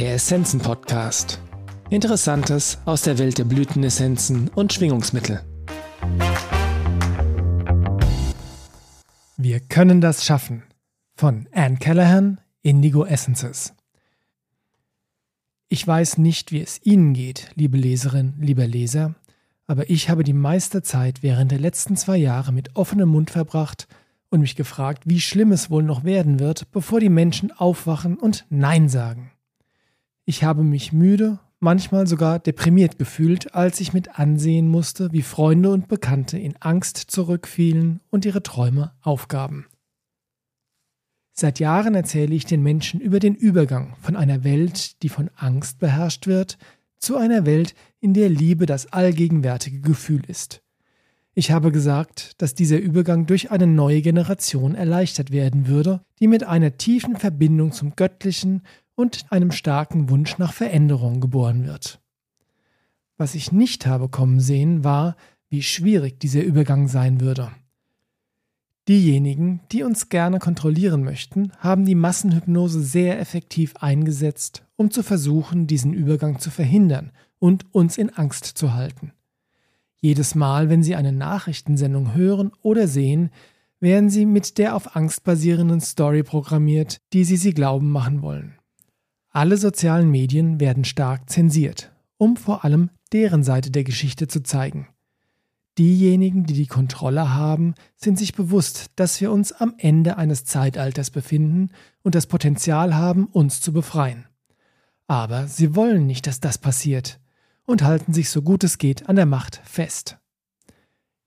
Der Essenzen Podcast. Interessantes aus der Welt der Blütenessenzen und Schwingungsmittel. Wir können das schaffen. Von Anne Callahan, Indigo Essences. Ich weiß nicht, wie es Ihnen geht, liebe Leserin, lieber Leser, aber ich habe die meiste Zeit während der letzten zwei Jahre mit offenem Mund verbracht und mich gefragt, wie schlimm es wohl noch werden wird, bevor die Menschen aufwachen und Nein sagen. Ich habe mich müde, manchmal sogar deprimiert gefühlt, als ich mit ansehen musste, wie Freunde und Bekannte in Angst zurückfielen und ihre Träume aufgaben. Seit Jahren erzähle ich den Menschen über den Übergang von einer Welt, die von Angst beherrscht wird, zu einer Welt, in der Liebe das allgegenwärtige Gefühl ist. Ich habe gesagt, dass dieser Übergang durch eine neue Generation erleichtert werden würde, die mit einer tiefen Verbindung zum Göttlichen und einem starken Wunsch nach Veränderung geboren wird. Was ich nicht habe kommen sehen, war, wie schwierig dieser Übergang sein würde. Diejenigen, die uns gerne kontrollieren möchten, haben die Massenhypnose sehr effektiv eingesetzt, um zu versuchen, diesen Übergang zu verhindern und uns in Angst zu halten. Jedes Mal, wenn Sie eine Nachrichtensendung hören oder sehen, werden Sie mit der auf Angst basierenden Story programmiert, die Sie Sie glauben machen wollen. Alle sozialen Medien werden stark zensiert, um vor allem deren Seite der Geschichte zu zeigen. Diejenigen, die die Kontrolle haben, sind sich bewusst, dass wir uns am Ende eines Zeitalters befinden und das Potenzial haben, uns zu befreien. Aber sie wollen nicht, dass das passiert und halten sich so gut es geht an der Macht fest.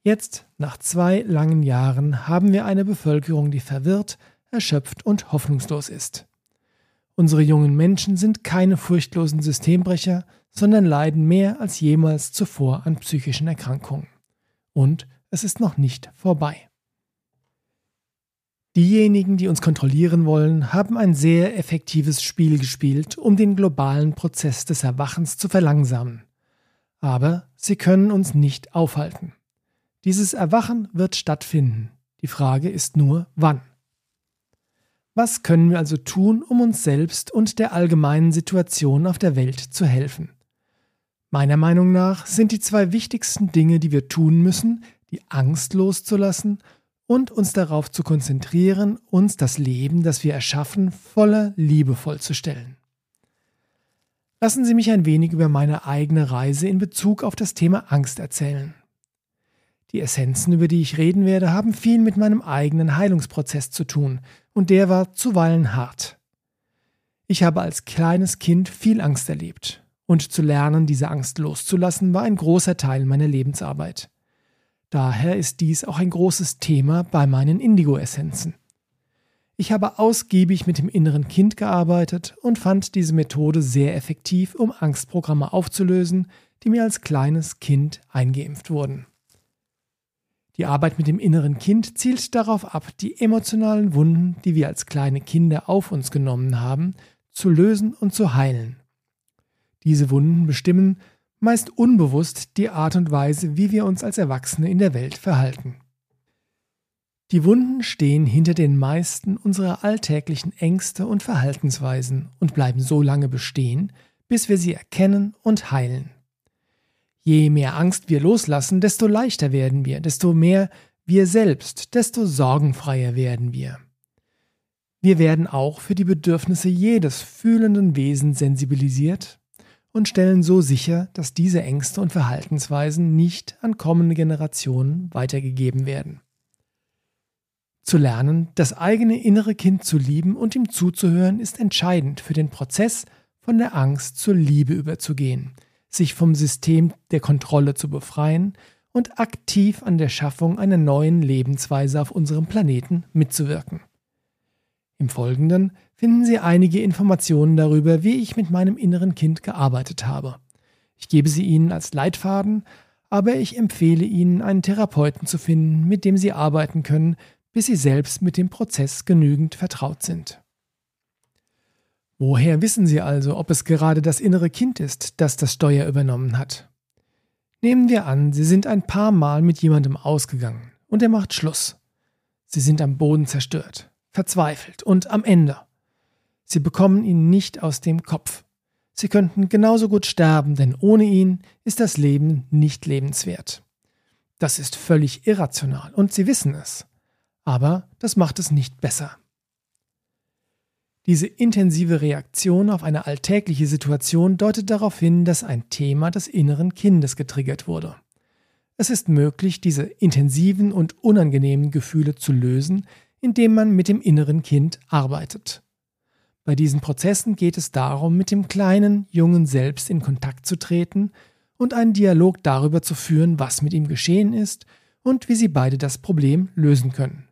Jetzt, nach zwei langen Jahren, haben wir eine Bevölkerung, die verwirrt, erschöpft und hoffnungslos ist. Unsere jungen Menschen sind keine furchtlosen Systembrecher, sondern leiden mehr als jemals zuvor an psychischen Erkrankungen. Und es ist noch nicht vorbei. Diejenigen, die uns kontrollieren wollen, haben ein sehr effektives Spiel gespielt, um den globalen Prozess des Erwachens zu verlangsamen. Aber sie können uns nicht aufhalten. Dieses Erwachen wird stattfinden. Die Frage ist nur, wann. Was können wir also tun, um uns selbst und der allgemeinen Situation auf der Welt zu helfen? Meiner Meinung nach sind die zwei wichtigsten Dinge, die wir tun müssen, die Angst loszulassen und uns darauf zu konzentrieren, uns das Leben, das wir erschaffen, voller Liebe vollzustellen. Lassen Sie mich ein wenig über meine eigene Reise in Bezug auf das Thema Angst erzählen. Die Essenzen, über die ich reden werde, haben viel mit meinem eigenen Heilungsprozess zu tun, und der war zuweilen hart. Ich habe als kleines Kind viel Angst erlebt, und zu lernen, diese Angst loszulassen, war ein großer Teil meiner Lebensarbeit. Daher ist dies auch ein großes Thema bei meinen Indigo-Essenzen. Ich habe ausgiebig mit dem inneren Kind gearbeitet und fand diese Methode sehr effektiv, um Angstprogramme aufzulösen, die mir als kleines Kind eingeimpft wurden. Die Arbeit mit dem inneren Kind zielt darauf ab, die emotionalen Wunden, die wir als kleine Kinder auf uns genommen haben, zu lösen und zu heilen. Diese Wunden bestimmen, meist unbewusst, die Art und Weise, wie wir uns als Erwachsene in der Welt verhalten. Die Wunden stehen hinter den meisten unserer alltäglichen Ängste und Verhaltensweisen und bleiben so lange bestehen, bis wir sie erkennen und heilen. Je mehr Angst wir loslassen, desto leichter werden wir, desto mehr wir selbst, desto sorgenfreier werden wir. Wir werden auch für die Bedürfnisse jedes fühlenden Wesens sensibilisiert und stellen so sicher, dass diese Ängste und Verhaltensweisen nicht an kommende Generationen weitergegeben werden. Zu lernen, das eigene innere Kind zu lieben und ihm zuzuhören, ist entscheidend für den Prozess, von der Angst zur Liebe überzugehen – sich vom System der Kontrolle zu befreien und aktiv an der Schaffung einer neuen Lebensweise auf unserem Planeten mitzuwirken. Im Folgenden finden Sie einige Informationen darüber, wie ich mit meinem inneren Kind gearbeitet habe. Ich gebe sie Ihnen als Leitfaden, aber ich empfehle Ihnen, einen Therapeuten zu finden, mit dem Sie arbeiten können, bis Sie selbst mit dem Prozess genügend vertraut sind. Woher wissen Sie also, ob es gerade das innere Kind ist, das das Steuer übernommen hat? Nehmen wir an, Sie sind ein paar Mal mit jemandem ausgegangen und er macht Schluss. Sie sind am Boden zerstört, verzweifelt und am Ende. Sie bekommen ihn nicht aus dem Kopf. Sie könnten genauso gut sterben, denn ohne ihn ist das Leben nicht lebenswert. Das ist völlig irrational und Sie wissen es. Aber das macht es nicht besser. Diese intensive Reaktion auf eine alltägliche Situation deutet darauf hin, dass ein Thema des inneren Kindes getriggert wurde. Es ist möglich, diese intensiven und unangenehmen Gefühle zu lösen, indem man mit dem inneren Kind arbeitet. Bei diesen Prozessen geht es darum, mit dem kleinen, jungen Selbst in Kontakt zu treten und einen Dialog darüber zu führen, was mit ihm geschehen ist und wie sie beide das Problem lösen können.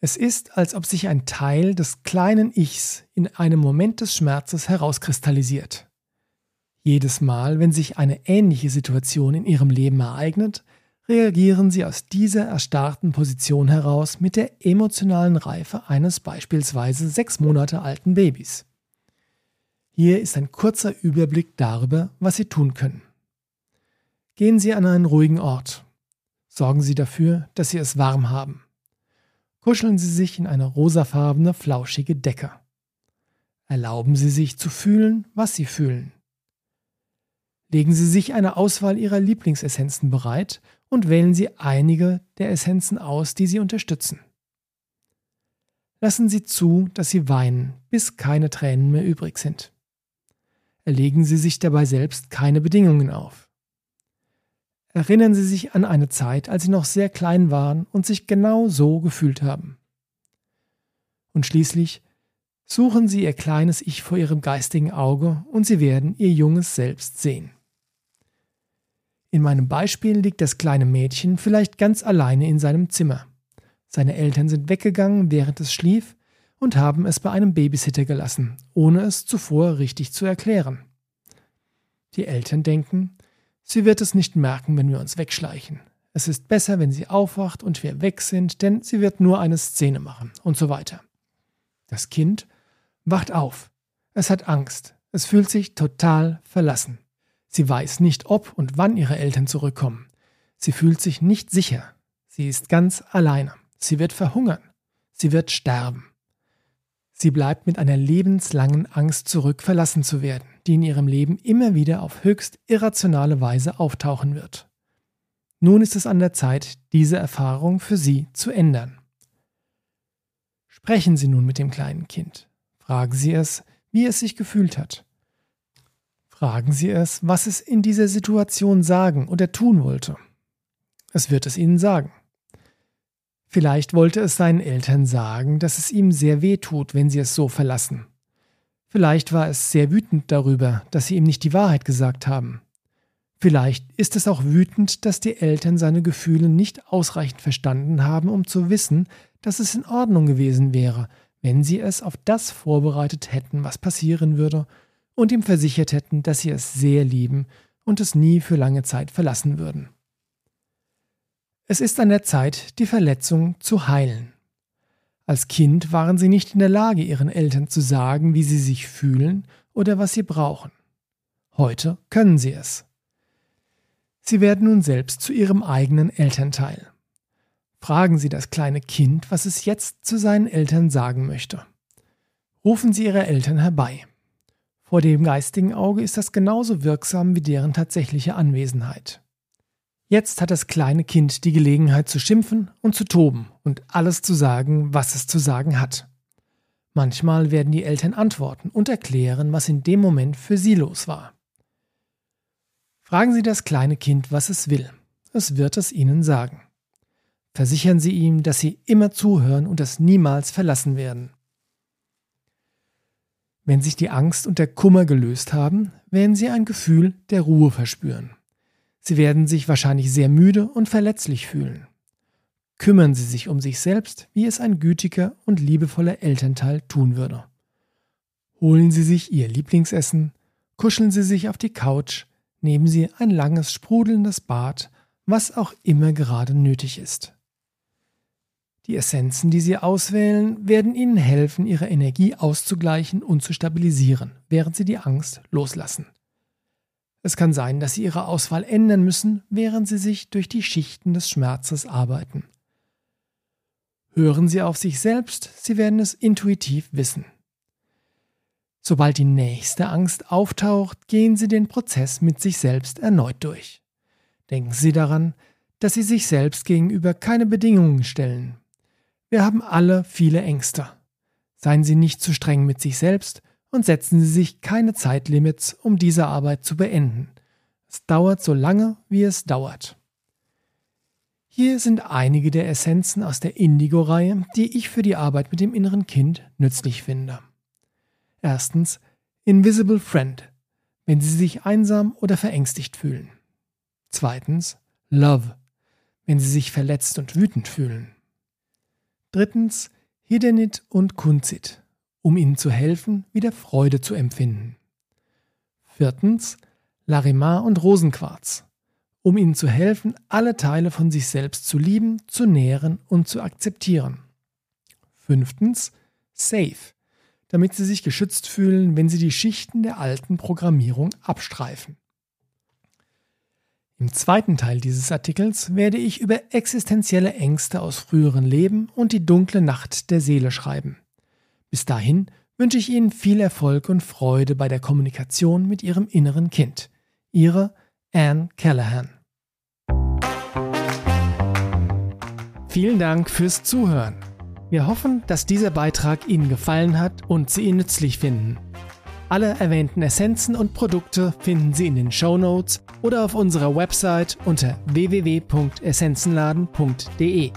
Es ist, als ob sich ein Teil des kleinen Ichs in einem Moment des Schmerzes herauskristallisiert. Jedes Mal, wenn sich eine ähnliche Situation in ihrem Leben ereignet, reagieren sie aus dieser erstarrten Position heraus mit der emotionalen Reife eines beispielsweise sechs Monate alten Babys. Hier ist ein kurzer Überblick darüber, was Sie tun können. Gehen Sie an einen ruhigen Ort. Sorgen Sie dafür, dass Sie es warm haben kuscheln Sie sich in eine rosafarbene, flauschige Decke. Erlauben Sie sich zu fühlen, was Sie fühlen. Legen Sie sich eine Auswahl Ihrer Lieblingsessenzen bereit und wählen Sie einige der Essenzen aus, die Sie unterstützen. Lassen Sie zu, dass Sie weinen, bis keine Tränen mehr übrig sind. Erlegen Sie sich dabei selbst keine Bedingungen auf. Erinnern Sie sich an eine Zeit, als Sie noch sehr klein waren und sich genau so gefühlt haben. Und schließlich suchen Sie Ihr kleines Ich vor Ihrem geistigen Auge und Sie werden Ihr junges Selbst sehen. In meinem Beispiel liegt das kleine Mädchen vielleicht ganz alleine in seinem Zimmer. Seine Eltern sind weggegangen, während es schlief, und haben es bei einem Babysitter gelassen, ohne es zuvor richtig zu erklären. Die Eltern denken, Sie wird es nicht merken, wenn wir uns wegschleichen. Es ist besser, wenn sie aufwacht und wir weg sind, denn sie wird nur eine Szene machen und so weiter. Das Kind wacht auf. Es hat Angst. Es fühlt sich total verlassen. Sie weiß nicht, ob und wann ihre Eltern zurückkommen. Sie fühlt sich nicht sicher. Sie ist ganz alleine. Sie wird verhungern. Sie wird sterben. Sie bleibt mit einer lebenslangen Angst zurück, verlassen zu werden die in ihrem Leben immer wieder auf höchst irrationale Weise auftauchen wird. Nun ist es an der Zeit, diese Erfahrung für Sie zu ändern. Sprechen Sie nun mit dem kleinen Kind. Fragen Sie es, wie es sich gefühlt hat. Fragen Sie es, was es in dieser Situation sagen oder tun wollte. Es wird es Ihnen sagen. Vielleicht wollte es seinen Eltern sagen, dass es ihm sehr weh tut, wenn sie es so verlassen. Vielleicht war es sehr wütend darüber, dass sie ihm nicht die Wahrheit gesagt haben. Vielleicht ist es auch wütend, dass die Eltern seine Gefühle nicht ausreichend verstanden haben, um zu wissen, dass es in Ordnung gewesen wäre, wenn sie es auf das vorbereitet hätten, was passieren würde, und ihm versichert hätten, dass sie es sehr lieben und es nie für lange Zeit verlassen würden. Es ist an der Zeit, die Verletzung zu heilen. Als Kind waren sie nicht in der Lage, ihren Eltern zu sagen, wie sie sich fühlen oder was sie brauchen. Heute können sie es. Sie werden nun selbst zu ihrem eigenen Elternteil. Fragen Sie das kleine Kind, was es jetzt zu seinen Eltern sagen möchte. Rufen Sie Ihre Eltern herbei. Vor dem geistigen Auge ist das genauso wirksam wie deren tatsächliche Anwesenheit. Jetzt hat das kleine Kind die Gelegenheit zu schimpfen und zu toben und alles zu sagen, was es zu sagen hat. Manchmal werden die Eltern antworten und erklären, was in dem Moment für sie los war. Fragen Sie das kleine Kind, was es will. Es wird es Ihnen sagen. Versichern Sie ihm, dass Sie immer zuhören und es niemals verlassen werden. Wenn sich die Angst und der Kummer gelöst haben, werden Sie ein Gefühl der Ruhe verspüren. Sie werden sich wahrscheinlich sehr müde und verletzlich fühlen. Kümmern Sie sich um sich selbst, wie es ein gütiger und liebevoller Elternteil tun würde. Holen Sie sich Ihr Lieblingsessen, kuscheln Sie sich auf die Couch, nehmen Sie ein langes, sprudelndes Bad, was auch immer gerade nötig ist. Die Essenzen, die Sie auswählen, werden Ihnen helfen, Ihre Energie auszugleichen und zu stabilisieren, während Sie die Angst loslassen. Es kann sein, dass Sie Ihre Auswahl ändern müssen, während Sie sich durch die Schichten des Schmerzes arbeiten. Hören Sie auf sich selbst, Sie werden es intuitiv wissen. Sobald die nächste Angst auftaucht, gehen Sie den Prozess mit sich selbst erneut durch. Denken Sie daran, dass Sie sich selbst gegenüber keine Bedingungen stellen. Wir haben alle viele Ängste. Seien Sie nicht zu streng mit sich selbst und setzen Sie sich keine Zeitlimits, um diese Arbeit zu beenden. Es dauert so lange, wie es dauert. Hier sind einige der Essenzen aus der Indigo-Reihe, die ich für die Arbeit mit dem inneren Kind nützlich finde. Erstens Invisible Friend, wenn Sie sich einsam oder verängstigt fühlen. Zweitens Love, wenn Sie sich verletzt und wütend fühlen. Drittens Hidenit und Kunzit, um Ihnen zu helfen, wieder Freude zu empfinden. Viertens Larimar und Rosenquarz, um ihnen zu helfen, alle Teile von sich selbst zu lieben, zu nähren und zu akzeptieren. Fünftens, Safe, damit sie sich geschützt fühlen, wenn sie die Schichten der alten Programmierung abstreifen. Im zweiten Teil dieses Artikels werde ich über existenzielle Ängste aus früheren Leben und die dunkle Nacht der Seele schreiben. Bis dahin wünsche ich Ihnen viel Erfolg und Freude bei der Kommunikation mit Ihrem inneren Kind. Ihre Anne Callahan. Vielen Dank fürs Zuhören. Wir hoffen, dass dieser Beitrag Ihnen gefallen hat und Sie ihn nützlich finden. Alle erwähnten Essenzen und Produkte finden Sie in den Show Notes oder auf unserer Website unter www.essenzenladen.de.